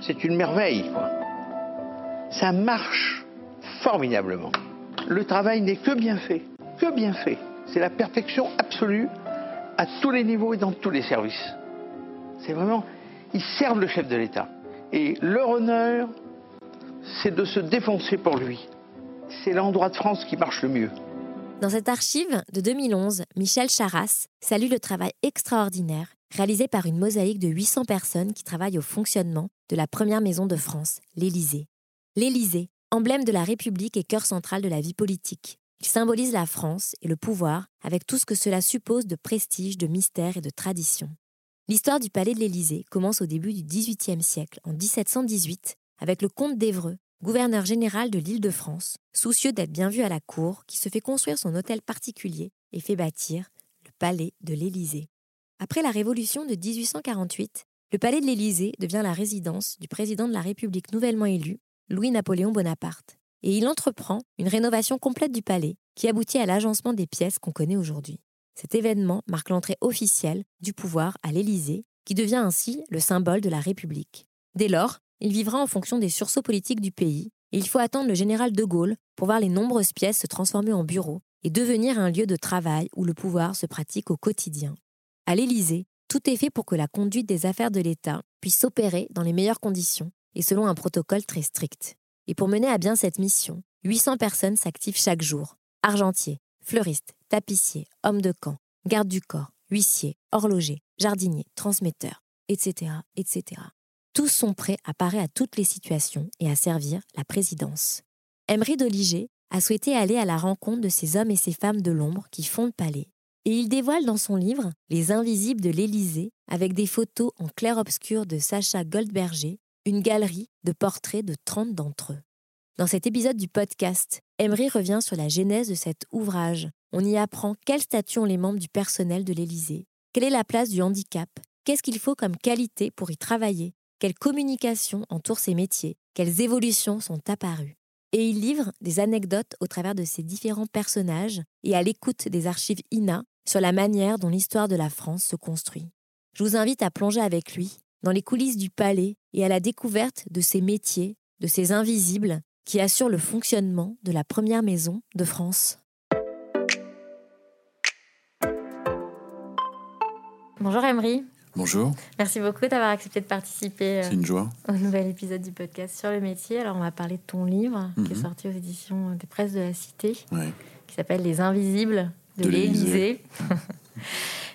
c'est une merveille. Quoi. Ça marche formidablement. Le travail n'est que bien fait, que bien fait. C'est la perfection absolue à tous les niveaux et dans tous les services. C'est vraiment, ils servent le chef de l'État. Et leur honneur, c'est de se défoncer pour lui. C'est l'endroit de France qui marche le mieux. Dans cette archive de 2011, Michel Charras salue le travail extraordinaire réalisé par une mosaïque de 800 personnes qui travaillent au fonctionnement de la première maison de France, l'Élysée. L'Élysée, emblème de la République et cœur central de la vie politique. Symbolise la France et le pouvoir avec tout ce que cela suppose de prestige, de mystère et de tradition. L'histoire du palais de l'Élysée commence au début du XVIIIe siècle, en 1718, avec le comte d'Evreux, gouverneur général de l'Île-de-France, soucieux d'être bien vu à la cour, qui se fait construire son hôtel particulier et fait bâtir le palais de l'Élysée. Après la Révolution de 1848, le palais de l'Élysée devient la résidence du président de la République nouvellement élu, Louis-Napoléon Bonaparte, et il entreprend une rénovation complète du palais qui aboutit à l'agencement des pièces qu'on connaît aujourd'hui. Cet événement marque l'entrée officielle du pouvoir à l'Élysée, qui devient ainsi le symbole de la République. Dès lors, il vivra en fonction des sursauts politiques du pays, et il faut attendre le général de Gaulle pour voir les nombreuses pièces se transformer en bureaux et devenir un lieu de travail où le pouvoir se pratique au quotidien. À l'Élysée, tout est fait pour que la conduite des affaires de l'État puisse s'opérer dans les meilleures conditions et selon un protocole très strict. Et pour mener à bien cette mission, 800 personnes s'activent chaque jour. Argentiers, fleuristes, tapissiers, hommes de camp, gardes du corps, huissiers, horlogers, jardiniers, transmetteurs, etc., etc. Tous sont prêts à parer à toutes les situations et à servir la présidence. Emery Doliger a souhaité aller à la rencontre de ces hommes et ces femmes de l'ombre qui font le palais et il dévoile dans son livre Les Invisibles de l'Élysée, avec des photos en clair-obscur de Sacha Goldberger, une galerie de portraits de 30 d'entre eux. Dans cet épisode du podcast, Emery revient sur la genèse de cet ouvrage. On y apprend quel statut ont les membres du personnel de l'Élysée, quelle est la place du handicap, qu'est-ce qu'il faut comme qualité pour y travailler, quelle communication entoure ces métiers, quelles évolutions sont apparues? Et il livre des anecdotes au travers de ces différents personnages et à l'écoute des archives INA sur la manière dont l'histoire de la France se construit. Je vous invite à plonger avec lui dans les coulisses du palais et à la découverte de ces métiers, de ces invisibles qui assurent le fonctionnement de la première maison de France. Bonjour Emery. Bonjour. Merci beaucoup d'avoir accepté de participer C'est une joie. au nouvel épisode du podcast sur le métier. Alors on va parler de ton livre qui est Mhm. sorti aux éditions des presses de la Cité, Ouais. qui s'appelle Les Invisibles de, De l'Élysée.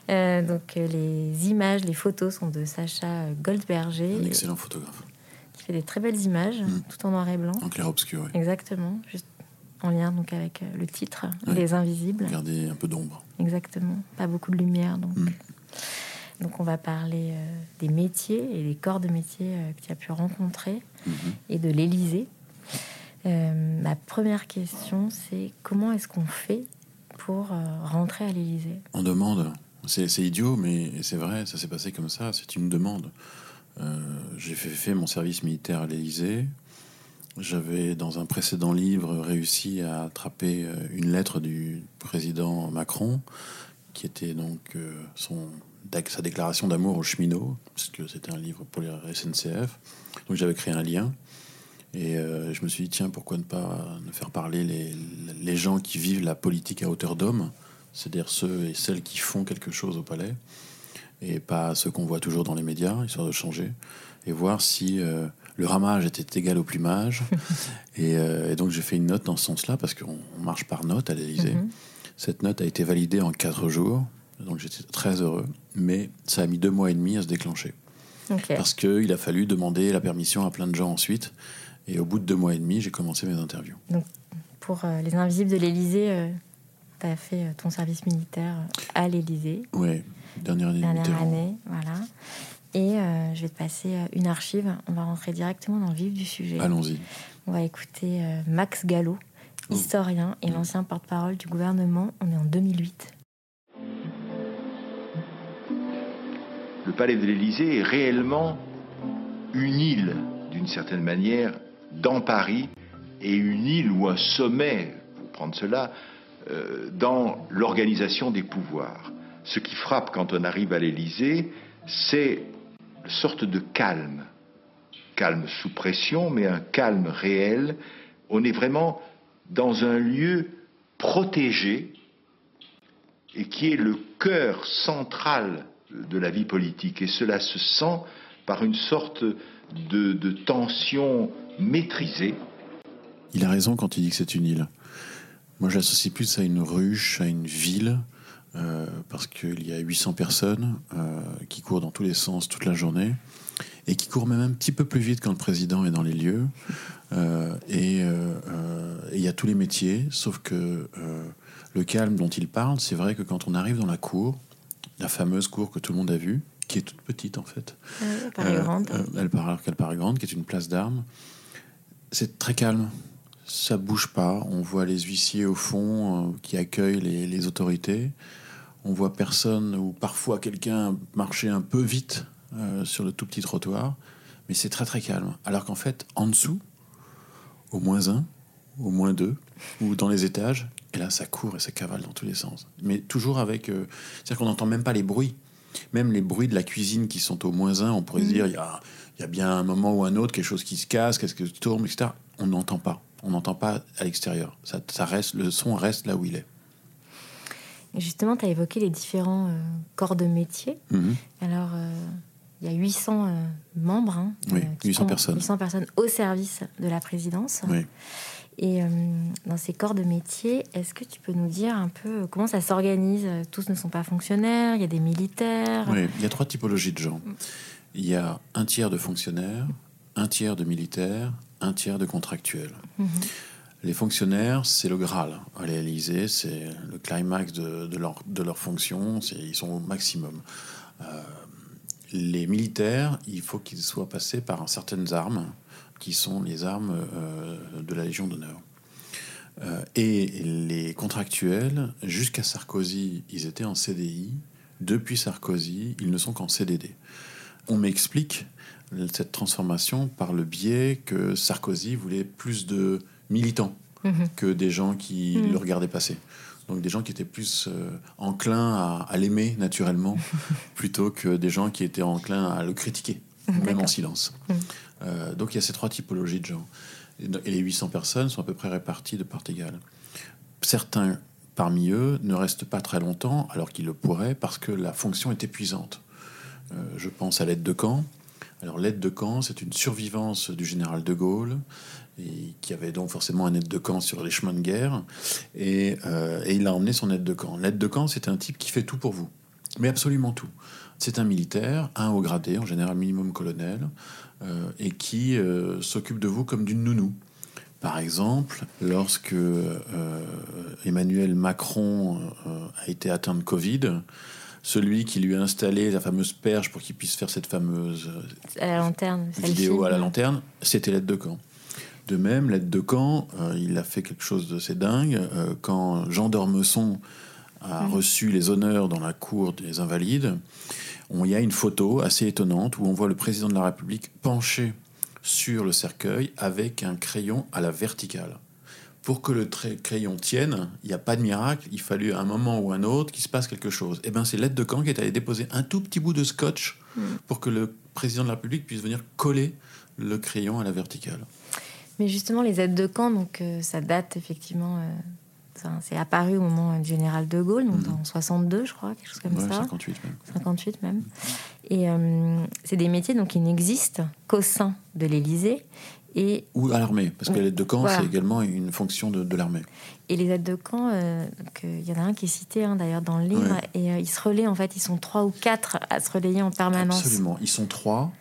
Euh, donc euh, les images, les photos sont de Sacha Goldberger, Un excellent photographe. qui fait des très belles images, Mhm. tout en noir et blanc. En clair-obscur, oui. Exactement, juste en lien donc avec euh, le titre, Ouais. Les Invisibles. Garder un peu d'ombre. Exactement, pas beaucoup de lumière donc. Mhm. Donc on va parler des métiers et des corps de métiers que tu as pu rencontrer Mhm. et de l'Élysée. Ma première question, c'est comment est-ce qu'on fait euh, rentrer à l'Élysée On demande. C'est idiot, mais c'est vrai, ça s'est passé comme ça. C'est une demande. Euh, J'ai fait, mon service militaire à l'Élysée. J'avais, dans un précédent livre, réussi à attraper euh, une lettre du président Macron, qui était donc son, sa déclaration d'amour aux cheminots, parce que c'était un livre pour les SNCF. Donc j'avais créé un lien. Et euh, je me suis dit, tiens, pourquoi ne pas ne faire parler les, les gens qui vivent la politique à hauteur d'homme, c'est-à-dire ceux et celles qui font quelque chose au palais, et pas ceux qu'on voit toujours dans les médias, histoire de changer, et voir si euh, le ramage était égal au plumage. et, euh, et donc j'ai fait une note dans ce sens-là, parce qu'on on marche par note à l'Élysée. Mhm. Cette note a été validée en quatre jours, donc j'étais très heureux, mais ça a mis deux mois et demi à se déclencher. Ok. Parce qu'il a fallu demander la permission à plein de gens ensuite. Et au bout de deux mois et demi, j'ai commencé mes interviews. Pour euh, les Invisibles de l'Élysée, tu as fait euh, ton service militaire à l'Élysée, Ouais, dernière année de dernière année, voilà. Et euh, je vais te passer euh, une archive. On va rentrer directement dans le vif du sujet. Allons-y. On va écouter euh, Max Gallo, Oh. historien et l'ancien porte-parole du gouvernement. On est en 2008. le palais de l'Élysée est réellement une île, d'une certaine manière, dans Paris, et une île ou un sommet, pour prendre cela, euh, dans l'organisation des pouvoirs. Ce qui frappe quand on arrive à l'Élysée, c'est une sorte de calme. Calme sous pression, mais un calme réel. On est vraiment dans un lieu protégé et qui est le cœur central de la vie politique. Et cela se sent par une sorte de, de tension maîtrisée. Il a raison quand il dit que c'est une île. Moi, j'associe plus à une ruche, à une ville, euh, parce qu'il y a 800 personnes euh, qui courent dans tous les sens toute la journée, et qui courent même un petit peu plus vite quand le président est dans les lieux. Euh, et il y a tous les métiers, sauf que le calme dont il parle, c'est vrai que quand on arrive dans la cour, la fameuse cour que tout le monde a vue, qui est toute petite en fait, Paris euh, Grande. euh, elle paraît, alors qu'elle paraît grande, qui est une place d'armes. C'est très calme. Ça bouge pas. On voit les huissiers au fond euh, qui accueillent les, les autorités. On voit personne ou parfois quelqu'un marcher un peu vite euh, sur le tout petit trottoir. Mais c'est très très calme. Alors qu'en fait, en dessous, au moins un, au moins deux, ou dans les étages, et là ça court et ça cavale dans tous les sens. Mais toujours avec. euh, C'est-à-dire qu'on n'entend même pas les bruits. Même les bruits de la cuisine qui sont au moins un, on pourrait se dire il y a, y a bien un moment ou un autre, quelque chose qui se casse, quelque chose qui tourne, etc. On n'entend pas. On n'entend pas à l'extérieur. Ça, ça reste, le son reste là où il est. Justement, tu as évoqué les différents euh, corps de métier. Mhm. Alors, euh, il y a 800 euh, membres. hein, Oui, qui 800 sont- personnes. 800 personnes au service de la présidence. Oui. Et euh, dans ces corps de métier, est-ce que tu peux nous dire un peu comment ça s'organise? Tous ne sont pas fonctionnaires, il y a des militaires. Oui, il y a trois typologies de gens. Il y a un tiers de fonctionnaires, un tiers de militaires, un tiers de contractuels. Les fonctionnaires, c'est le Graal. À l'Élysée, c'est le climax de, de leur, de leur fonction, ils sont au maximum. Euh, les militaires, il faut qu'ils soient passés par certaines armes, qui sont les armes euh, de la Légion d'honneur. Euh, et les contractuels, jusqu'à Sarkozy, ils étaient en CDI. Depuis Sarkozy, ils ne sont qu'en CDD. On m'explique cette transformation par le biais que Sarkozy voulait plus de militants Mhm. que des gens qui le regardaient passer. Donc des gens qui étaient plus euh, enclins à, à l'aimer naturellement, plutôt que des gens qui étaient enclins à le critiquer, même en silence. Euh, donc il y a ces trois typologies de gens. Et les 800 personnes sont à peu près réparties de part égale. Certains parmi eux ne restent pas très longtemps, alors qu'ils le pourraient, parce que la fonction est épuisante. Euh, je pense à l'aide de camp. Alors l'aide de camp, c'est une survivance du général de Gaulle, et qui avait donc forcément un aide de camp sur les chemins de guerre, et, euh, et il a emmené son aide de camp. L'aide de camp, c'est un type qui fait tout pour vous, mais absolument tout. C'est un militaire, un haut gradé, en général minimum colonel, euh, et qui euh, s'occupe de vous comme d'une nounou. Par exemple, lorsque euh, Emmanuel Macron a été atteint de Covid, celui qui lui a installé la fameuse perche pour qu'il puisse faire cette fameuse À la lanterne, c'est le vidéo à la lanterne, c'était l'aide de camp. De même, l'aide de camp, il a fait quelque chose de c'est dingue. quand Jean d'Ormesson a reçu les honneurs dans la cour des Invalides, on- il y a une photo assez étonnante où on voit le président de la République penché sur le cercueil avec un crayon à la verticale. Pour que le crayon tienne, il n'y a pas de miracle, il fallut un moment ou un autre qu'il se passe quelque chose. Et bien c'est l'aide de camp qui est allé déposer un tout petit bout de scotch pour que le président de la République puisse venir coller le crayon à la verticale. Mais justement, les aides de camp, donc euh, ça date effectivement. euh, enfin, c'est apparu au moment du général de Gaulle, donc en 62, je crois, quelque chose comme. Ouais, ça. 58 même. 58 même. Et euh, c'est des métiers donc, qui n'existent qu'au sein de l'Élysée. Et, Ou à l'armée, parce que l'aide de camp, Voilà. c'est également une fonction de, de l'armée. et les aides de camp, euh, euh, il y en a un qui est cité hein, d'ailleurs dans le livre, Ouais. et euh, ils se relaient en fait, ils sont trois ou quatre à se relayer en permanence. Absolument. Ils sont trois,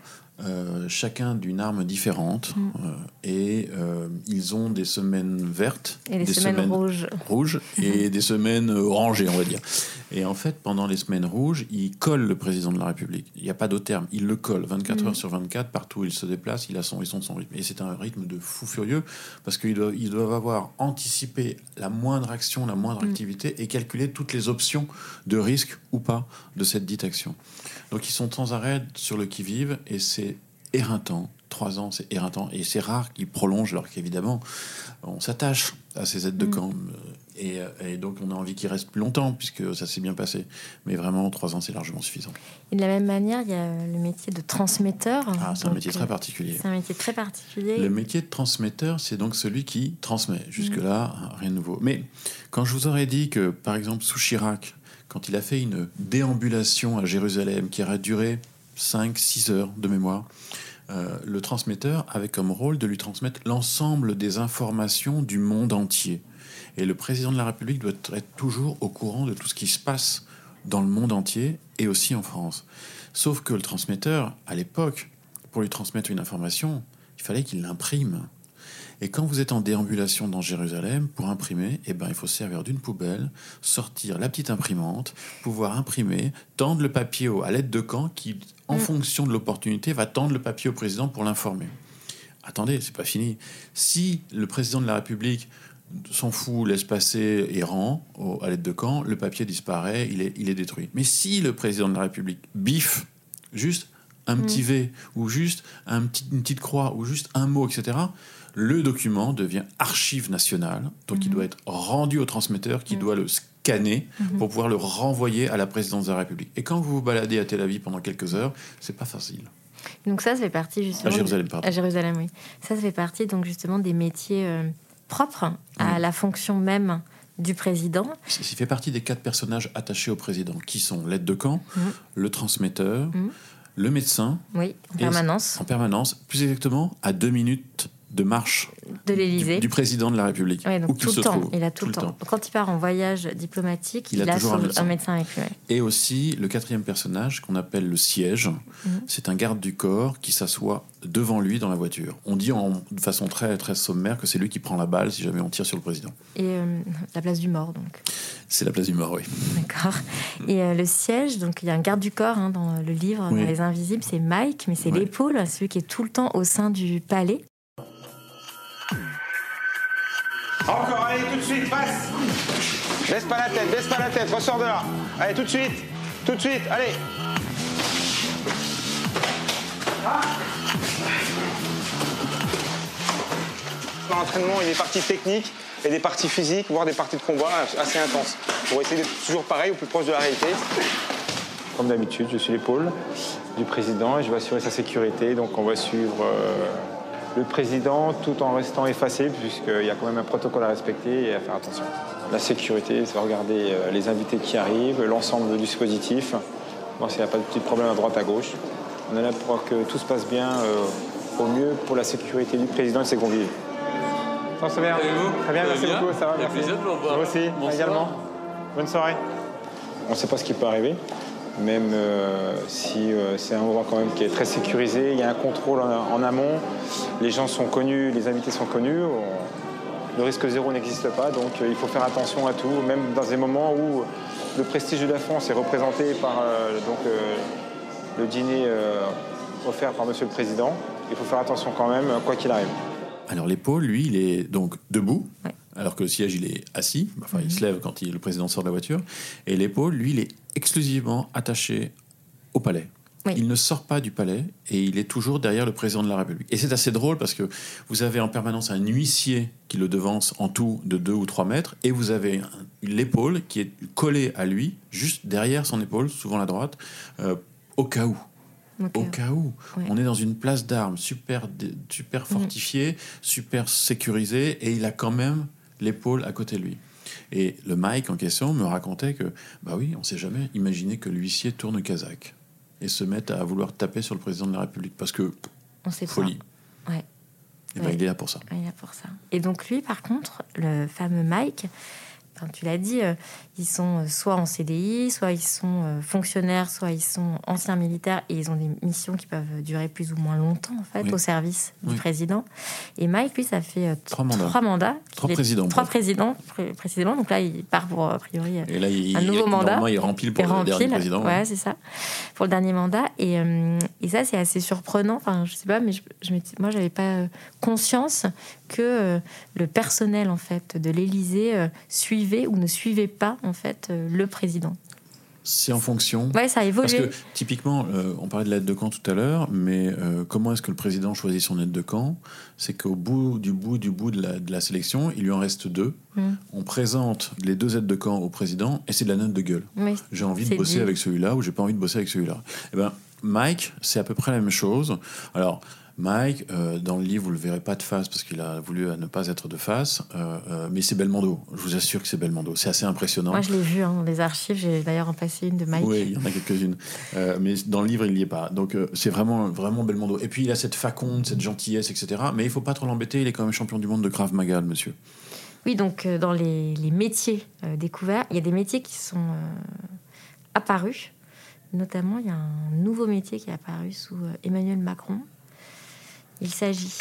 euh, chacun d'une arme différente, Mm. euh, et euh, ils ont des semaines vertes, Et des semaines rouges. rouges et des semaines orangées, on va dire. Et en fait, pendant les semaines rouges, il colle le président de la République. Il n'y a pas d'autre terme. Il le colle 24 Mhm. heures sur 24, partout où il se déplace, il a son, ils son rythme. Et c'est un rythme de fou furieux parce qu'ils doivent, ils doivent avoir anticipé la moindre action, la moindre Mhm. activité et calculer toutes les options de risque ou pas de cette dite action. Donc ils sont sans arrêt sur le qui-vive et c'est éreintant. Trois ans, c'est éreintant. Et c'est rare qu'ils prolongent, alors qu'évidemment, on s'attache à ces aides de Mm. camp. euh, Et, euh, et donc, on a envie qu'ils restent plus longtemps, puisque ça s'est bien passé. Mais vraiment, trois ans, c'est largement suffisant. Et de la même manière, il y a le métier de transmetteur. Ah, c'est un métier euh, très particulier. C'est un métier très particulier. Le métier de transmetteur, c'est donc celui qui transmet. Jusque-là, rien de nouveau. Mais quand je vous aurais dit que, par exemple, sous Chirac, quand il a fait une déambulation à Jérusalem qui aurait duré 5-6 heures de mémoire, euh, le transmetteur avait comme rôle de lui transmettre l'ensemble des informations du monde entier. Et le président de la République doit être toujours au courant de tout ce qui se passe dans le monde entier et aussi en France. Sauf que le transmetteur, à l'époque, pour lui transmettre une information, il fallait qu'il l'imprime. Et quand vous êtes en déambulation dans Jérusalem, pour imprimer, eh ben, il faut se servir d'une poubelle, sortir la petite imprimante, pouvoir imprimer, tendre le papier au- à l'aide de camp qui, en fonction de l'opportunité, va tendre le papier au président pour l'informer. Attendez, c'est pas fini. Si le président de la République s'en fout, laisse passer et rend au- à l'aide de camp, le papier disparaît, il est, il est détruit. Mais si le président de la République biffe juste un petit V ou juste un petit, une petite croix ou juste un mot, etc., le document devient archive nationale, donc il doit être rendu au transmetteur qui doit le scanner pour pouvoir le renvoyer à la présidence de la République. Et quand vous vous baladez à Tel Aviv pendant quelques heures, c'est pas facile. Donc ça, ça fait partie justement... À Jérusalem, pardon. À Jérusalem, oui. Ça, ça fait partie donc justement des métiers euh, propres à la fonction même du président. Il fait partie des quatre personnages attachés au président, qui sont l'aide de camp, le transmetteur, le médecin, Oui, en permanence en permanence, plus exactement à deux minutes de marche de du, l'Élysée. du président de la République. Ouais, donc tout se le temps, trouve. il a tout, le temps. Quand il part en voyage diplomatique, Il il, a a, toujours un médecin. un médecin avec lui. ouais. Et aussi le quatrième personnage qu'on appelle le siège. Mhm. C'est un garde du corps qui s'assoit devant lui dans la voiture. On dit en, de façon très, très sommaire que c'est lui qui prend la balle si jamais on tire sur le président. Et euh, la place du mort, donc. C'est la place du mort, oui. D'accord. Et euh, le siège, donc il y a un garde du corps hein, dans le livre, Oui. dans Les Invisibles, c'est Mike, mais c'est Ouais. l'épaule, celui qui est tout le temps au sein du palais. Encore, allez, tout de suite, passe Baisse pas la tête, baisse pas la tête, ressors de là. Allez, tout de suite, tout de suite, allez Dans l'entraînement, il y a des parties techniques et des parties physiques, voire des parties de combat assez intenses. Pour essayer d'être toujours pareil, au plus proche de la réalité. Comme d'habitude, je suis l'épaule du président et je vais assurer sa sécurité. Donc on va suivre euh, le président tout en restant effacé, puisqu'il y a quand même un protocole à respecter et à faire attention. La sécurité, c'est regarder euh, les invités qui arrivent, l'ensemble du dispositif, voir s'il n'y a pas de petits problèmes à droite, à gauche. On est là pour que tout se passe bien euh, au mieux pour la sécurité du président et de ses convives. Ça va bien Très bien, merci beaucoup, ça va, merci. Vous aussi, également. Bonne soirée. On ne sait pas ce qui peut arriver, même euh, si euh, c'est un endroit quand même qui est très sécurisé, il y a un contrôle en, en amont, les gens sont connus, les invités sont connus, on- le risque zéro n'existe pas, donc euh, il faut faire attention à tout, même dans des moments où le prestige de la France est représenté par euh, donc, euh, le dîner euh, offert par Monsieur le Président. Il faut faire attention quand même, quoi qu'il arrive. Alors l'épaule, lui, il est donc debout, Ouais. alors que le siège, il est assis. Enfin, il se lève quand il- le président sort de la voiture. Et l'épaule, lui, il est exclusivement attaché au palais. Oui. Il ne sort pas du palais et il est toujours derrière le président de la République. Et c'est assez drôle parce que vous avez en permanence un huissier qui le devance en tout de 2 ou 3 mètres et vous avez l'épaule qui est collée à lui, juste derrière son épaule, souvent la droite, euh, au cas où. Au cas où. Ouais. On est dans une place d'armes super, super fortifiée, super sécurisée, et il a quand même l'épaule à côté de lui. Et le Mike en question me racontait que, bah oui, on sait jamais, imaginez que l'huissier tourne kazakh et se mette à vouloir taper sur le président de la République, parce que on sait folie. pas. Ouais. Et ben, Ouais. il est là pour ça. Il est là pour ça. Et donc lui, par contre, le fameux Mike, enfin, tu l'as dit, euh, ils sont euh, soit en CDI, soit ils sont euh, fonctionnaires, soit ils sont anciens militaires et ils ont des missions qui peuvent durer plus ou moins longtemps en fait Oui. au service du président. Et Mike, lui, ça fait euh, Trois mandats. Trois mandats. Présidents, Trois présidents pré- précisément. Donc là, il part pour a priori Et là, il, un nouveau il- mandat. il remplit pour Il le remplit, dernier président. Ouais, c'est ça. Pour le dernier mandat. Et, et ça, c'est assez surprenant. Enfin, je sais pas, mais je, je moi, j'avais pas conscience que euh, le personnel en fait de l'Élysée euh, suivait ou ne suivait pas en fait euh, le président. C'est en fonction. Ouais, ça a évolué. Parce que typiquement, euh, on parlait de l'aide de camp tout à l'heure, mais euh, comment est-ce que le président choisit son aide de camp? C'est qu'au bout du bout du bout de la, de la sélection, il lui en reste deux. Mm. On présente les deux aides de camp au président et c'est de la note de gueule. Oui, J'ai envie de bosser dit. avec celui-là ou j'ai pas envie de bosser avec celui-là. Eh ben, Mike, c'est à peu près la même chose. Alors, Mike, euh, dans le livre, vous le verrez pas de face parce qu'il a voulu euh, ne pas être de face, euh, euh, mais c'est Belmondo. Je vous assure que c'est Belmondo. C'est assez impressionnant. Moi, je l'ai vu hein, dans les archives. J'ai d'ailleurs en passé une de Mike. Oui, il y en a quelques-unes. Mais dans le livre, il n'y est pas. Donc, c'est vraiment, vraiment Belmondo. Et puis, il a cette faconde, cette gentillesse, etc. Mais il faut pas trop l'embêter. Il est quand même champion du monde de Krav Maga, le monsieur. Oui, donc dans les, les métiers découverts, il y a des métiers qui sont apparus. Notamment, il y a un nouveau métier qui est apparu sous Emmanuel Macron. Il s'agit,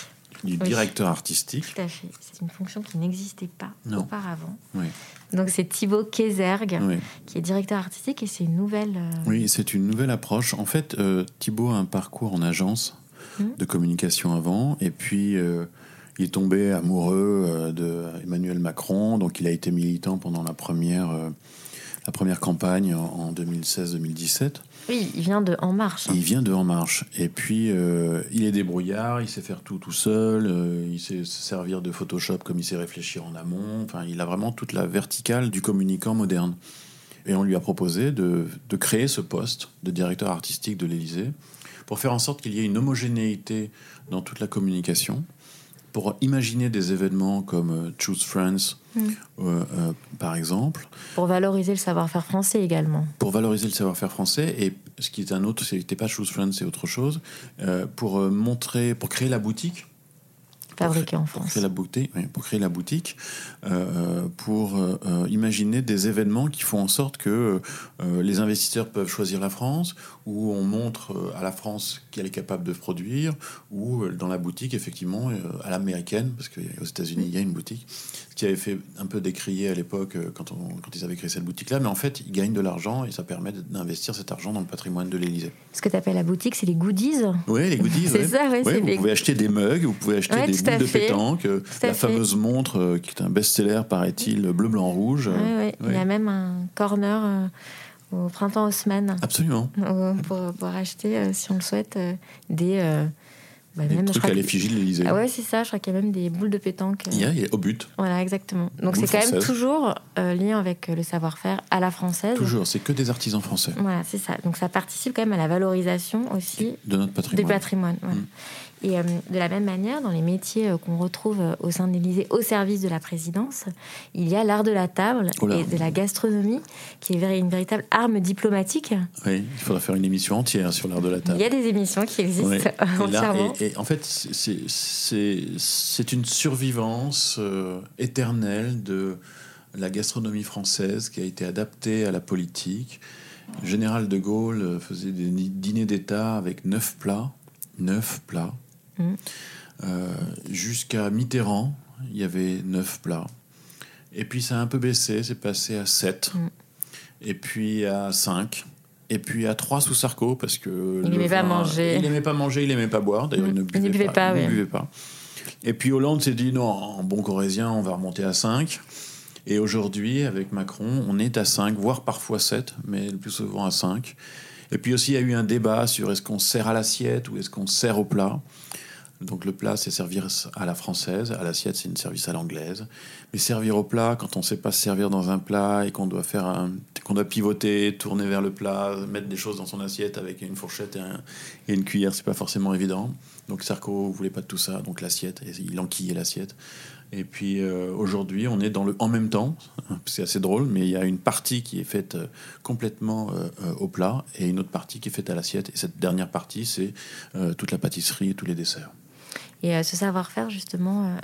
Du Oui. directeur artistique. tout à fait, c'est une fonction qui n'existait pas Non. auparavant. Oui. Donc c'est Thibaut Kézergue, Oui. qui est directeur artistique, et c'est une nouvelle... euh, Oui, c'est une nouvelle approche. En fait, euh, Thibaut a un parcours en agence Mhm. de communication avant, et puis euh, il est tombé amoureux de Emmanuel Macron, donc il a été militant pendant la première, la première campagne en, en 2016-2017. Oui, il vient de En Marche. Il vient de En Marche, et puis euh, il est débrouillard, il sait faire tout tout seul, euh, il sait se servir de Photoshop comme il sait réfléchir en amont, enfin il a vraiment toute la verticale du communicant moderne. Et on lui a proposé de, de créer ce poste de directeur artistique de l'Élysée pour faire en sorte qu'il y ait une homogénéité dans toute la communication, pour imaginer des événements comme euh, Choose Friends, Mm. euh, euh, par exemple, Pour valoriser le savoir-faire français également. pour valoriser le savoir-faire français et ce qui est un autre, c'était pas Choose Friends, c'est autre chose, euh, pour montrer, pour créer la boutique, Fabriqué en pour France. créer la boutique, oui, pour créer la boutique, euh, pour euh, euh, imaginer des événements qui font en sorte que euh, les investisseurs peuvent choisir la France, où on montre euh, à la France qu'elle est capable de produire, ou euh, dans la boutique effectivement euh, à l'américaine, parce qu'aux États-Unis il y a une boutique, qui avait fait un peu décrier à l'époque euh, quand, on- quand ils avaient créé cette boutique-là, mais en fait ils gagnent de l'argent et ça permet d'investir cet argent dans le patrimoine de l'Élysée. Ce que tu appelles la boutique, c'est les goodies. Oui, les goodies. C'est ouais. ça, ouais, Ouais, c'est vous les- pouvez acheter des mugs, vous pouvez acheter des boules de pétanque, euh, la fait. fameuse montre euh, qui est un best-seller, paraît-il, bleu, blanc, rouge. Il y a même un corner euh, au printemps Haussmann Absolument. pour, pour acheter, euh, si on le souhaite, euh, des. euh, bah, Des même, trucs à l'effigie de l'Élysée. Ah ouais, c'est ça. Je crois qu'il y a même des boules de pétanque. Il y a, il y a au but. Voilà, exactement. Donc c'est quand même toujours euh, lié avec euh, le savoir-faire à la française. Toujours, c'est que des artisans français Voilà, c'est ça. Donc ça participe quand même à la valorisation aussi de notre du patrimoine. patrimoine. voilà. Mm. Et euh, de la même manière, dans les métiers euh, qu'on retrouve euh, au sein de l'Élysée, au service de la présidence, il y a l'art de la table Oh et de la gastronomie, qui est une véritable arme diplomatique. Oui, il faudra faire une émission entière sur l'art de la Il table. y a des émissions qui existent là, entièrement. et- et en fait, c'est- une survivance éternelle de la gastronomie française qui a été adaptée à la politique. Le général de Gaulle faisait des dîners d'État avec neuf plats. Neuf plats. Euh, Jusqu'à Mitterrand, il y avait neuf plats. Et puis ça a un peu baissé, c'est passé à 7. Mhm. Et puis à 5. Et puis à 3 sous Sarko, parce que. Il le aimait pas manger. Il n'aimait pas manger, il n'aimait pas boire. D'ailleurs, il ne buvait, Il ne buvait pas, il ne oui. buvait pas. Et puis Hollande s'est dit non, en bon corésien, on va remonter à 5. Et aujourd'hui, avec Macron, on est à 5, voire parfois 7, mais le plus souvent à 5. Et puis aussi, il y a eu un débat sur est-ce qu'on sert à l'assiette ou est-ce qu'on sert au plat. Donc le plat, c'est servir à la française, à l'assiette, c'est une service à l'anglaise. Mais servir au plat, quand on ne sait pas se servir dans un plat et qu'on doit faire qu'on doit pivoter, tourner vers le plat, mettre des choses dans son assiette avec une fourchette et, un- et une cuillère, c'est pas forcément évident. Donc Sarko voulait pas de tout ça, donc l'assiette, et il enquillait l'assiette. Et puis euh, aujourd'hui, on est dans le en même temps. C'est assez drôle, mais il y a une partie qui est faite euh, complètement euh, au plat et une autre partie qui est faite à l'assiette. Et cette dernière partie, c'est toute la pâtisserie et tous les desserts. Et euh, ce savoir-faire, justement, euh,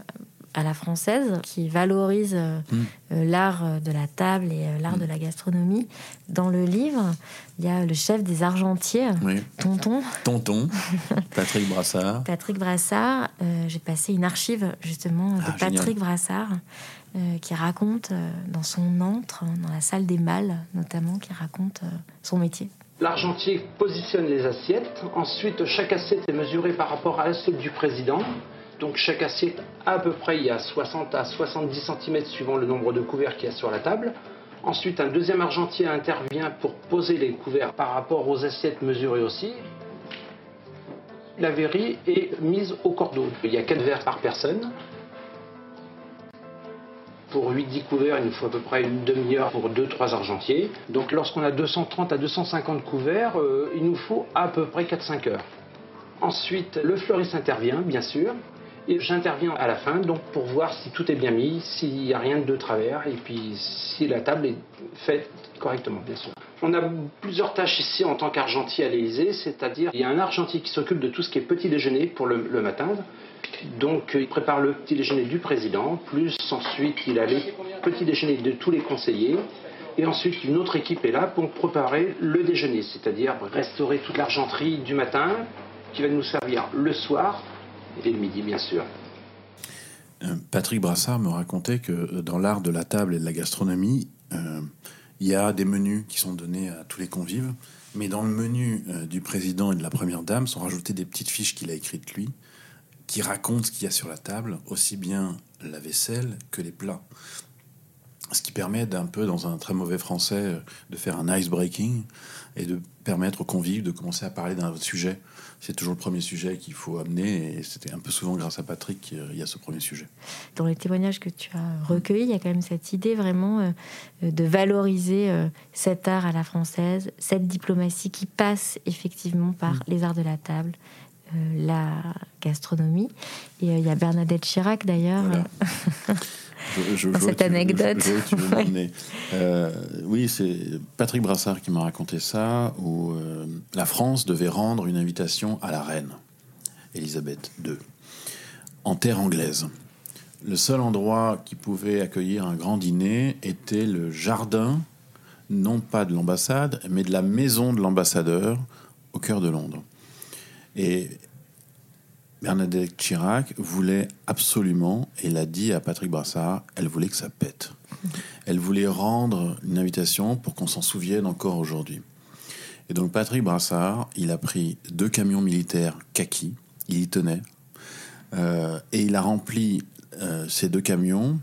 à la française qui valorise euh, Mm. l'art de la table et l'art de la gastronomie. Dans le livre, il y a le chef des argentiers, Oui. Tonton, Tonton, Patrick Brassard. Patrick Brassard. Euh, J'ai passé une archive justement de Ah, Patrick génial. Brassard euh, qui raconte euh, dans son antre, dans la salle des mâles notamment, qui raconte son métier. L'argentier positionne les assiettes. Ensuite, chaque assiette est mesurée par rapport à l'assiette du président. Donc chaque assiette, à peu près, il y a 60 à 70 cm suivant le nombre de couverts qu'il y a sur la table. Ensuite, un deuxième argentier intervient pour poser les couverts par rapport aux assiettes mesurées aussi. La verrie est mise au cordeau. Il y a 4 verres par personne. Pour 8-10 couverts, il nous faut à peu près une demi-heure pour 2-3 argentiers. Donc lorsqu'on a 230 à 250 couverts, euh, il nous faut à peu près 4-5 heures. Ensuite, le fleuriste intervient, bien sûr. Et j'interviens à la fin, donc pour voir si tout est bien mis, s'il n'y a rien de travers, et puis si la table est faite correctement, bien sûr. On a plusieurs tâches ici en tant qu'argentier à l'Élysée, c'est-à-dire il y a un argentier qui s'occupe de tout ce qui est petit déjeuner pour le, le matin. Donc euh, il prépare le petit déjeuner du président, plus ensuite il a les petits déjeuners de tous les conseillers. Et ensuite, une autre équipe est là pour préparer le déjeuner, c'est-à-dire restaurer toute l'argenterie du matin, qui va nous servir le soir et le midi, bien sûr. Euh, Patrick Brassard me racontait que euh, dans l'art de la table et de la gastronomie, il y a des menus qui sont donnés à tous les convives, mais dans le menu du président et de la première dame sont rajoutées des petites fiches qu'il a écrites lui, qui racontent ce qu'il y a sur la table, aussi bien la vaisselle que les plats. Ce qui permet d'un peu, dans un très mauvais français, euh, de faire un ice breaking et de permettre aux convives de commencer à parler d'un autre sujet. C'est toujours le premier sujet qu'il faut amener, et c'était un peu souvent grâce à Patrick qu'il y a ce premier sujet. Dans les témoignages que tu as recueillis, il y a quand même cette idée vraiment euh, de valoriser euh, cet art à la française, cette diplomatie qui passe effectivement par les arts de la table, la gastronomie. Et euh, il y a Bernadette Chirac d'ailleurs. Voilà. euh, Je- je- Dans je vois cette anecdote. m'emmener. Euh, oui, c'est Patrick Brassard qui m'a raconté ça, où euh, la France devait rendre une invitation à la reine, Élisabeth II, en terre anglaise. Le seul endroit qui pouvait accueillir un grand dîner était le jardin, non pas de l'ambassade, mais de la maison de l'ambassadeur au cœur de Londres. Et Bernadette Chirac voulait absolument, et l'a dit à Patrick Brassard, elle voulait que ça pète. Elle voulait rendre une invitation pour qu'on s'en souvienne encore aujourd'hui. Et donc Patrick Brassard, il a pris deux camions militaires kaki, il y tenait, euh, et il a rempli euh, ces deux camions,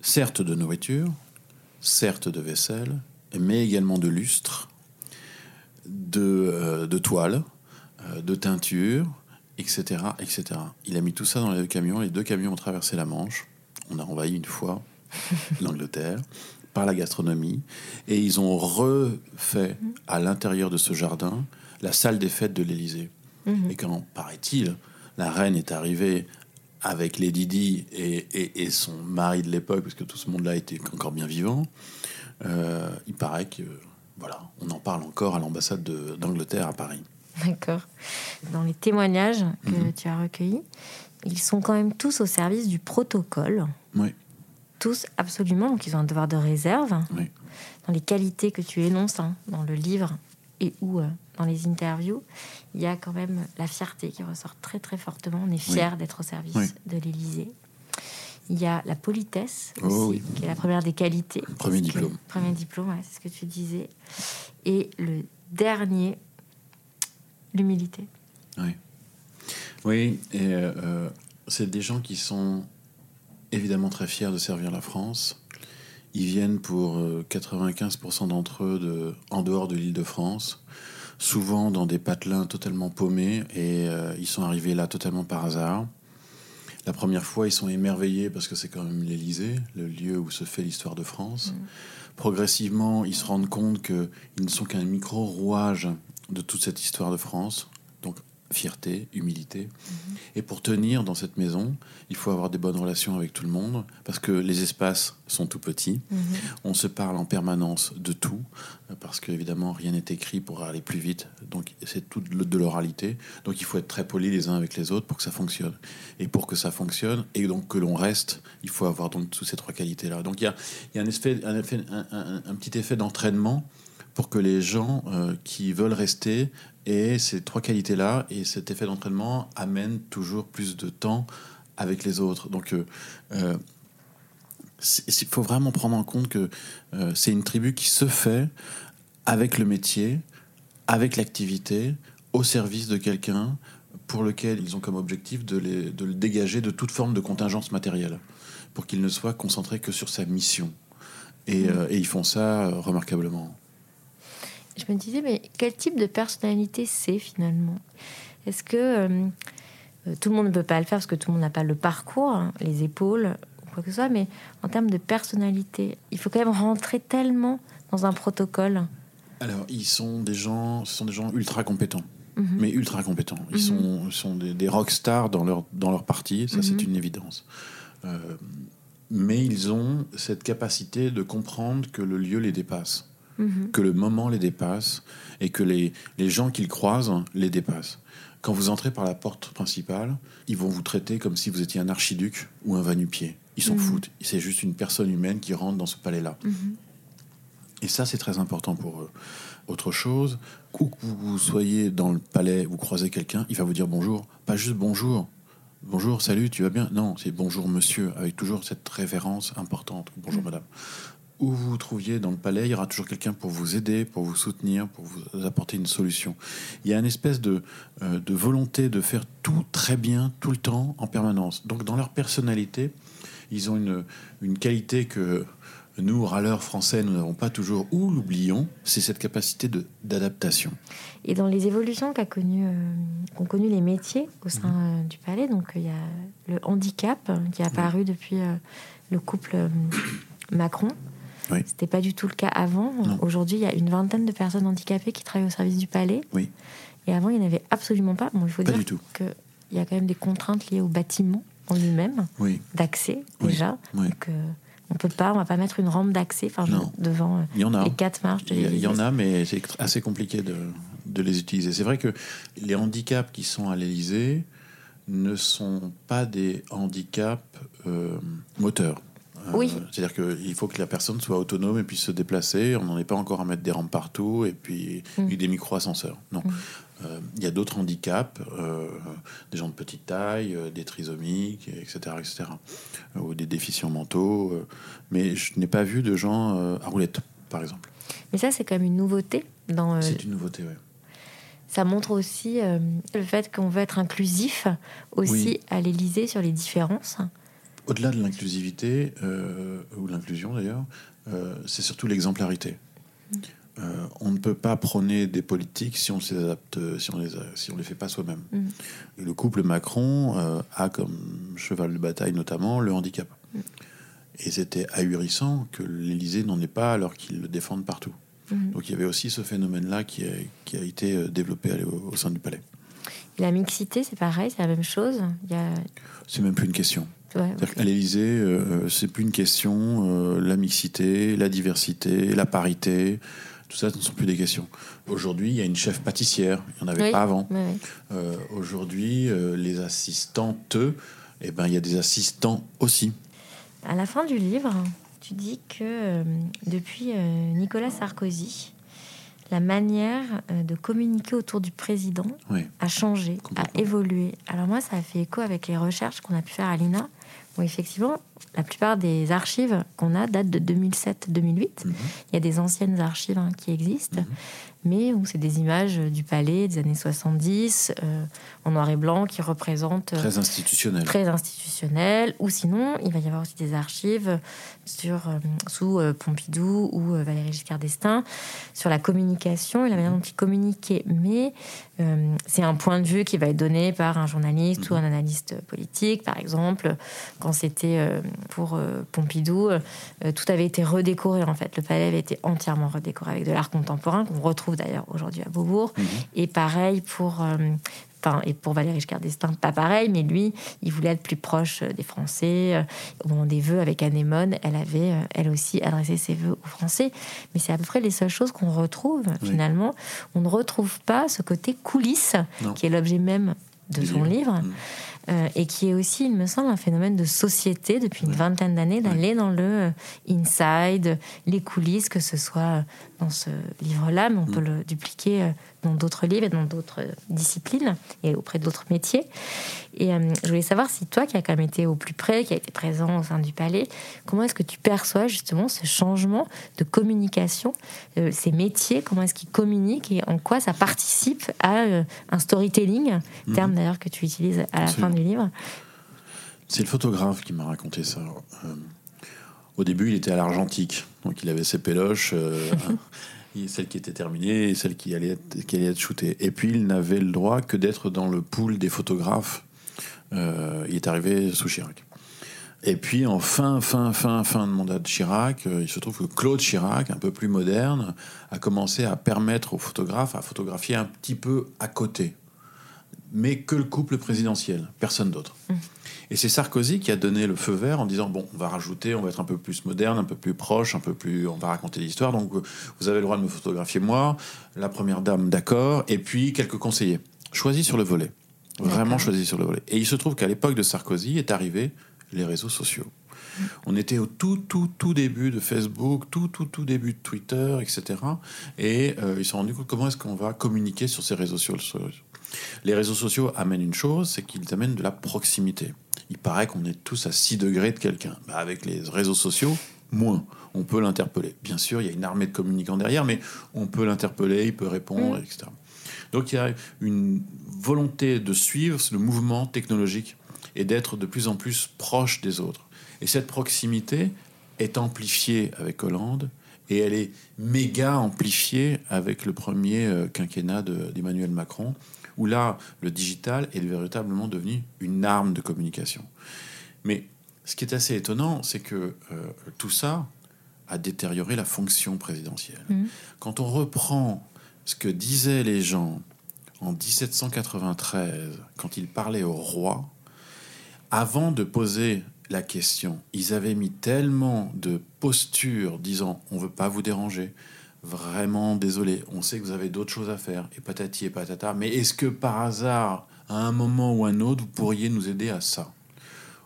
certes de nourriture, certes de vaisselle, mais également de lustres, de, euh, de toiles, euh, de teinture, etc., etc. Il a mis tout ça dans les deux camions. Les deux camions ont traversé la Manche. On a envahi une fois l'Angleterre par la gastronomie. Et ils ont refait à l'intérieur de ce jardin la salle des fêtes de l'Élysée. Mhm. Et quand, paraît-il, la reine est arrivée avec Lady Di et, et- et son mari de l'époque, parce que tout ce monde-là était encore bien vivant, euh, il paraît que, voilà, on en parle encore à l'ambassade de- d'Angleterre à Paris. D'accord. Dans les témoignages que Mhm. tu as recueillis, ils sont quand même tous au service du protocole. Oui. Tous, absolument. Donc, ils ont un devoir de réserve. Oui. Dans les qualités que tu énonces hein, dans le livre et ou euh, dans les interviews, il y a quand même la fierté qui ressort très très fortement. On est fier d'être au service Oui. de l'Élysée. Il y a la politesse Oh aussi, oui. qui est la première des qualités. Premier que- diplôme. Premier diplôme, ouais, c'est ce que tu disais. Et le dernier, l'humilité. Oui. Oui, et euh, euh, c'est des gens qui sont évidemment très fiers de servir la France. Ils viennent pour euh, 95% d'entre eux de, en dehors de l'île de France, souvent dans des patelins totalement paumés, et euh, ils sont arrivés là totalement par hasard. La première fois, ils sont émerveillés parce que c'est quand même l'Élysée, le lieu où se fait l'histoire de France. Progressivement, ils se rendent compte qu'ils ne sont qu'un micro-rouage de toute cette histoire de France. Donc, fierté, humilité. Et pour tenir dans cette maison, il faut avoir des bonnes relations avec tout le monde, parce que les espaces sont tout petits. On se parle en permanence de tout, parce qu'évidemment, rien n'est écrit pour aller plus vite. Donc, c'est tout de l'oralité. Donc, il faut être très poli les uns avec les autres pour que ça fonctionne. Et pour que ça fonctionne, et donc que l'on reste, il faut avoir donc toutes ces trois qualités-là. Donc, il y a, un, effet, un petit effet d'entraînement pour que les gens euh, qui veulent rester aient ces trois qualités-là. Et cet effet d'entraînement amène toujours plus de temps avec les autres. Donc, euh, euh, il faut vraiment prendre en compte que euh, c'est une tribu qui se fait avec le métier, avec l'activité, au service de quelqu'un pour lequel ils ont comme objectif de, les- le dégager de toute forme de contingence matérielle, pour qu'il ne soit concentré que sur sa mission. Et, euh, ils font ça euh, remarquablement. Je me disais, mais quel type de personnalité c'est finalement? Est-ce que euh, euh, tout le monde ne peut pas le faire parce que tout le monde n'a pas le parcours, hein, les épaules, ou quoi que ce soit, mais en termes de personnalité, il faut quand même rentrer tellement dans un protocole. Alors, ils sont des gens, ce sont des gens ultra compétents. Mhm. Mais ultra compétents. Ils Mhm. sont, sont des, des rock stars dans leur, dans leur partie, ça c'est Mhm. une évidence. Euh, mais ils ont cette capacité de comprendre que le lieu les dépasse, Mhm. que le moment les dépasse et que les, les gens qu'ils croisent les dépassent. Quand vous entrez par la porte principale, ils vont vous traiter comme si vous étiez un archiduc ou un va-nu-pied. Ils s'en Mhm. foutent. C'est juste une personne humaine qui rentre dans ce palais-là. Mhm. Et ça, c'est très important pour eux. Autre chose, où que vous soyez dans le palais, vous croisez quelqu'un, il va vous dire bonjour. Pas juste bonjour. Bonjour, salut, tu vas bien? Non, c'est bonjour monsieur, avec toujours cette révérence importante. Bonjour madame. Où vous vous trouviez dans le palais, il y aura toujours quelqu'un pour vous aider, pour vous soutenir, pour vous apporter une solution. Il y a une espèce de, euh, de volonté de faire tout très bien, tout le temps, en permanence. Donc dans leur personnalité, ils ont une, une qualité que nous, râleurs français, nous n'avons pas toujours, ou l'oublions, c'est cette capacité d'adaptation. Et dans les évolutions qu'a connu, euh, qu'ont connu les métiers au sein Mhm. euh, du palais, donc il y a le handicap euh, qui est apparu depuis euh, le couple euh, Macron. Oui. C'était pas du tout le cas avant. Non. Aujourd'hui, il y a une vingtaine de personnes handicapées qui travaillent au service du palais. Oui. Et avant, il n'y en avait absolument pas. Bon, il faut Pas dire qu'il y a quand même des contraintes liées au bâtiment en lui-même, Oui, d'accès déjà. Donc, euh, on peut pas, on va pas mettre une rampe d'accès enfin, devant Il y en a. les quatre marches de Il y, a- il y en a, mais c'est assez compliqué de, de les utiliser. C'est vrai que les handicaps qui sont à l'Élysée ne sont pas des handicaps euh, moteurs. Euh, Oui. C'est-à-dire qu'il faut que la personne soit autonome et puisse se déplacer. On n'en est pas encore à mettre des rampes partout et puis Mm. et des micro-ascenseurs. Non. Mm. Euh, Il y a d'autres handicaps, euh, des gens de petite taille, des trisomiques, etc., etc., ou des déficients mentaux. mais je n'ai pas vu de gens à roulettes, par exemple. Mais ça, c'est quand même une nouveauté dans C'est une nouveauté, ouais. Ça montre aussi euh, le fait qu'on veut être inclusif aussi Oui. à l'Élysée sur les différences. Au-delà de l'inclusivité, euh, ou l'inclusion d'ailleurs, euh, c'est surtout l'exemplarité. Euh, on ne peut pas prôner des politiques si on ne les adapte, si on les, si on les fait pas soi-même. Mm. Et le couple Macron a comme cheval de bataille notamment le handicap. Et c'était ahurissant que l'Élysée n'en ait pas alors qu'ils le défendent partout. Donc il y avait aussi ce phénomène-là qui a, qui a été développé au, au sein du palais. Et la mixité, c'est pareil, c'est la même chose? A... C'est même plus une question. Ouais, qu'à l'Élysée, euh, c'est plus une question, euh, la mixité, la diversité, la parité, tout ça, ce ne sont plus des questions. Aujourd'hui, il y a une chef pâtissière, il n'y en avait Oui, pas avant. Euh, Aujourd'hui, euh, les assistantes, eh ben, il y a des assistants aussi. À la fin du livre, tu dis que euh, depuis euh, Nicolas Sarkozy, la manière euh, de communiquer autour du président Oui. a changé, a évolué. Alors moi, ça a fait écho avec les recherches qu'on a pu faire à l'INA, où effectivement, la plupart des archives qu'on a datent de 2007-2008. Mhm. Il y a des anciennes archives hein, qui existent, Mhm. Mais où c'est des images du palais des années 70, euh, en noir et blanc, qui représentent... euh, Très institutionnel. très institutionnel, ou sinon il va y avoir aussi des archives sur, euh, sous euh, Pompidou ou Valéry Giscard d'Estaing sur la communication et la manière dont ils communiquaient. Mais c'est un point de vue qui va être donné par un journaliste ou un analyste politique. Par exemple, quand c'était pour Pompidou, tout avait été redécoré en fait. Le palais avait été entièrement redécoré avec de l'art contemporain qu'on retrouve d'ailleurs aujourd'hui à Beaubourg. Mhm. Et pareil pour euh, Enfin, et pour Valéry Giscard d'Estaing, pas pareil, mais lui, il voulait être plus proche des Français. Au moment des vœux avec Anémone, elle avait, elle aussi, adressé ses vœux aux Français. Mais c'est à peu près les seules choses qu'on retrouve, finalement. On ne retrouve pas ce côté coulisses, qui est l'objet même de son livre. Mm. Euh, et qui est aussi, il me semble, un phénomène de société depuis une vingtaine d'années, d'aller dans le euh, inside, les coulisses, que ce soit dans ce livre-là, mais on peut mm. le dupliquer euh, dans d'autres livres et dans d'autres disciplines et auprès d'autres métiers. Et je voulais savoir si toi, qui as quand même été au plus près, qui a été présent au sein du palais, comment est-ce que tu perçois justement ce changement de communication, ces métiers, comment est-ce qu'ils communiquent et en quoi ça participe à un storytelling, mm. terme d'ailleurs que tu utilises à la fin du livre? C'est le photographe qui m'a raconté ça. Euh, au début, il était à l'argentique, donc il avait ses péloches, euh, celle qui était terminée et celle qui allait être, qui allait être shootée. Et puis, il n'avait le droit que d'être dans le pool des photographes. Euh, il est arrivé sous Chirac. Et puis, en fin, fin, fin, fin de mandat de Chirac, il se trouve que Claude Chirac, un peu plus moderne, a commencé à permettre aux photographes à photographier un petit peu à côté mais que le couple présidentiel, personne d'autre. Mmh. Et c'est Sarkozy qui a donné le feu vert en disant bon, on va rajouter, on va être un peu plus moderne, un peu plus proche, un peu plus, on va raconter l'histoire. Donc vous avez le droit de me photographier moi, la première dame, d'accord, et puis quelques conseillers. Choisis sur le volet, vraiment choisis sur le volet. Et il se trouve qu'à l'époque de Sarkozy est arrivé les réseaux sociaux. On était au tout, tout, tout début de Facebook, tout, tout, tout début de Twitter, etc. Et euh, ils se sont rendus compte comment est-ce qu'on va communiquer sur ces réseaux sociaux. Les réseaux sociaux amènent une chose, c'est qu'ils amènent de la proximité. Il paraît qu'on est tous à 6 degrés de quelqu'un. Bah, avec les réseaux sociaux, moins. On peut l'interpeller. Bien sûr, il y a une armée de communicants derrière, mais on peut l'interpeller, il peut répondre, mm. etc. Donc il y a une volonté de suivre le mouvement technologique et d'être de plus en plus proche des autres. Et cette proximité est amplifiée avec Hollande et elle est méga amplifiée avec le premier euh, quinquennat d'Emmanuel Macron où là, le digital est véritablement devenu une arme de communication. Mais ce qui est assez étonnant, c'est que euh, tout ça a détérioré la fonction présidentielle. Mmh. Quand on reprend ce que disaient les gens en 1793, quand ils parlaient au roi, avant de poser la question, ils avaient mis tellement de postures disant on veut pas vous déranger, vraiment désolé, on sait que vous avez d'autres choses à faire, et patati et patata, mais est-ce que par hasard, à un moment ou un autre, vous pourriez nous aider à ça?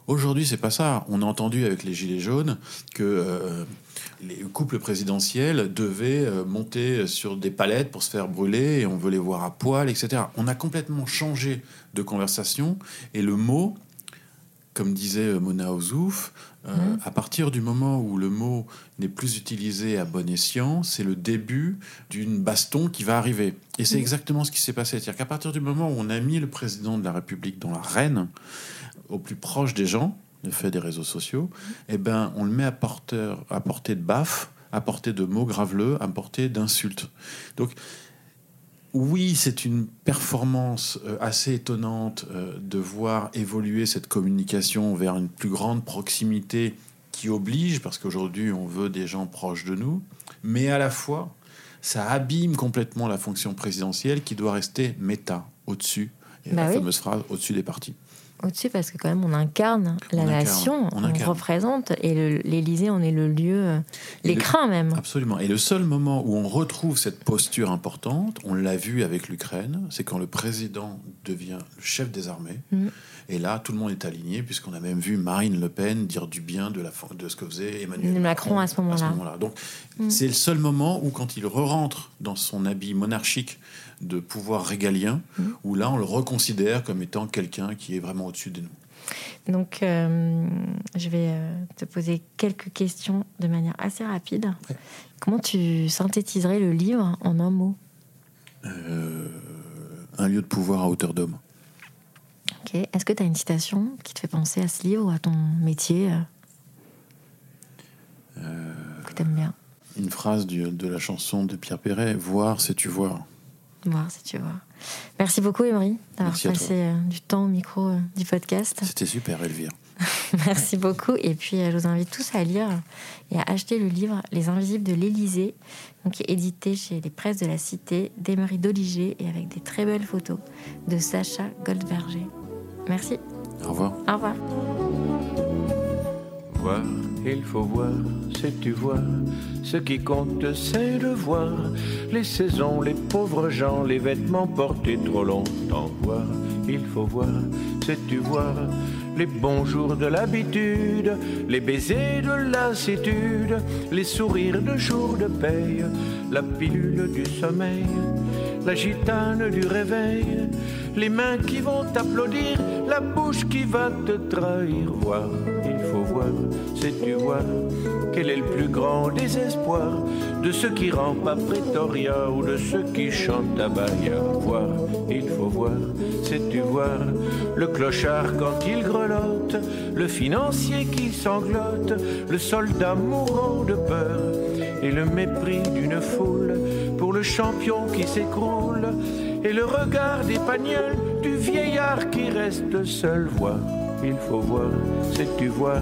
Aujourd'hui, c'est pas ça. On a entendu avec les Gilets jaunes que euh, les couples présidentiels devaient euh, monter sur des palettes pour se faire brûler et on veut les voir à poil, etc. On a complètement changé de conversation et le mot, comme disait Mona Ozouf, euh, mmh. À partir du moment où le mot n'est plus utilisé à bon escient, c'est le début d'une baston qui va arriver. Et c'est mmh. exactement ce qui s'est passé. C'est-à-dire qu'à partir du moment où on a mis le président de la République dans la reine, au plus proche des gens, le fait des réseaux sociaux, eh ben, on le met à, porteur, à portée de baffe, à portée de mots graveleux, à portée d'insultes. Donc, oui, c'est une performance euh, assez étonnante euh, de voir évoluer cette communication vers une plus grande proximité qui oblige, parce qu'aujourd'hui on veut des gens proches de nous, mais à la fois ça abîme complètement la fonction présidentielle qui doit rester méta, au-dessus, bah la fameuse phrase au-dessus des partis au-dessus parce que quand même on incarne la nation, on, représente et l'Élysée on est le lieu, euh, l'écran même. Absolument. Et le seul moment où on retrouve cette posture importante, on l'a vu avec l'Ukraine, c'est quand le président devient le chef des armées. Mm. Et là, tout le monde est aligné, puisqu'on a même vu Marine Le Pen dire du bien de, la, de ce que faisait Emmanuel Macron, à ce moment-là. Donc, mm. c'est le seul moment où, quand il re-rentre dans son habit monarchique de pouvoir régalien, mm. où là, on le reconsidère comme étant quelqu'un qui est vraiment au-dessus de nous. Donc, euh, je vais euh, te poser quelques questions de manière assez rapide. Comment tu synthétiserais le livre en un mot? Euh, Un lieu de pouvoir à hauteur d'homme. Est-ce que tu as une citation qui te fait penser à ce livre ou à ton métier euh, que tu aimes bien? Une phrase de la chanson de Pierre Perret Voir, c'est tu voir? Voir, c'est tu voir. Merci beaucoup, Emery, d'avoir passé euh, du temps au micro du podcast. C'était super, Elvire. Merci beaucoup. Et puis, je vous invite tous à lire et à acheter le livre Les Invisibles de l'Élysée, donc édité chez les presses de la Cité, d'Emery Doliger et avec des très belles photos de Sacha Goldberger. Merci. Au revoir. Au revoir. Voir, il faut voir, c'est tu vois. Ce qui compte, c'est de voir les saisons, les pauvres gens, les vêtements portés trop longtemps. Voir, il faut voir, c'est tu voir les bons jours de l'habitude, les baisers de lassitude, les sourires de jour de paye, la pilule du sommeil, la gitane du réveil, les mains qui vont t'applaudir, la bouche qui va te trahir. Voir, voir, sais-tu voir, quel est le plus grand désespoir de ceux qui rampent à Pretoria ou de ceux qui chantent à Bahia. Voir, il faut voir, sais-tu voir, le clochard quand il grelotte, le financier qui sanglote, le soldat mourant de peur et le mépris d'une foule pour le champion qui s'écroule et le regard des du vieillard qui reste seul. Voir, il faut voir, sais-tu voir,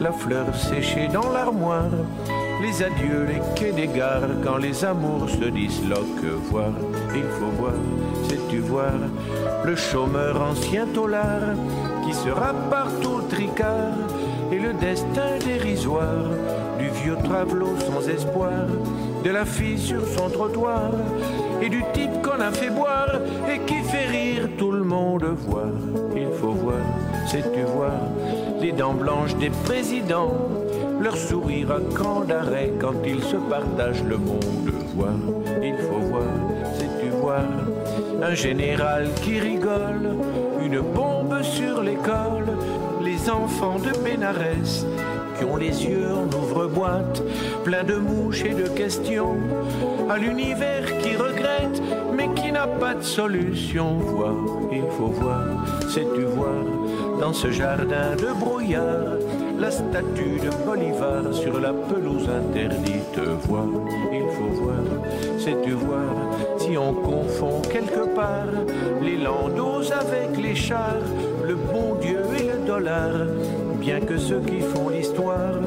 la fleur séchée dans l'armoire, les adieux, les quais des gares. Quand les amours se disloquent. Voir, il faut voir, sais-tu voir, le chômeur ancien tolard qui sera partout tricard. Et le destin dérisoire du vieux travelot sans espoir, de la fille sur son trottoir et du type qu'on a fait boire et qui fait rire tout le monde. Voir, il faut voir, sais-tu voir, les dents blanches des présidents, leur sourire à camp d'arrêt quand ils se partagent le monde. Voir, il faut voir, sais-tu voir, un général qui rigole, une bombe sur l'école, les enfants de Bénarès qui ont les yeux en ouvre-boîte, plein de mouches et de questions, à l'univers qui regrette, mais qui n'a pas de solution. Voir, il faut voir, sais-tu voir, dans ce jardin de brouillard, la statue de Bolivar sur la pelouse interdite. Voir, il faut voir, sais-tu voir, si on confond quelque part les landaux avec les chars, le bon Dieu et le dollar, bien que ceux qui font l'histoire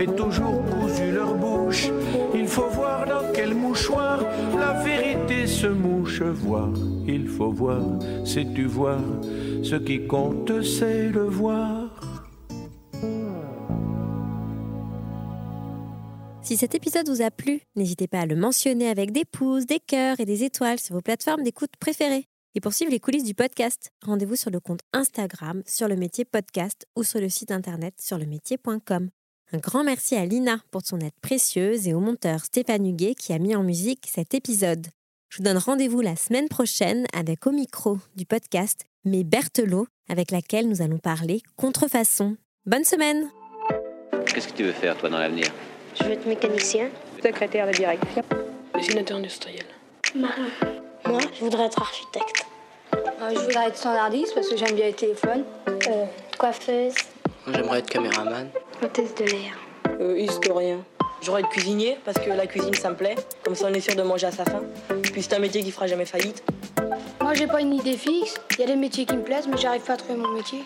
aient toujours cousu leur bouche, il faut voir dans quel mouchoir la vérité se mouche. Voir, il faut voir, sais-tu voir, ce qui compte c'est le voir. Si cet épisode vous a plu, n'hésitez pas à le mentionner avec des pouces, des cœurs et des étoiles sur vos plateformes d'écoute préférées. Et pour suivre les coulisses du podcast, rendez-vous sur le compte Instagram sur le métier podcast ou sur le site internet sur le métier.com. Un grand merci à Lina pour son aide précieuse et au monteur Stéphane Huguet qui a mis en musique cet épisode. Je vous donne rendez-vous la semaine prochaine avec au micro du podcast Mais Berthelot avec laquelle nous allons parler contrefaçon. Bonne semaine Qu'est-ce que tu veux faire, toi, dans l'avenir? Je veux être mécanicien. Secrétaire de direction. Dessinateur industriel. Marin. Moi, je voudrais être architecte. Euh, je voudrais être standardiste parce que j'aime bien les téléphones. Euh, coiffeuse. Moi, j'aimerais être caméraman. Hôtesse de l'air. Euh, historien. J'aurais être cuisinier parce que la cuisine ça me plaît. Comme ça on est sûr de manger à sa faim. Puis c'est un métier qui fera jamais faillite. Moi, j'ai pas une idée fixe. Il y a des métiers qui me plaisent, mais j'arrive pas à trouver mon métier.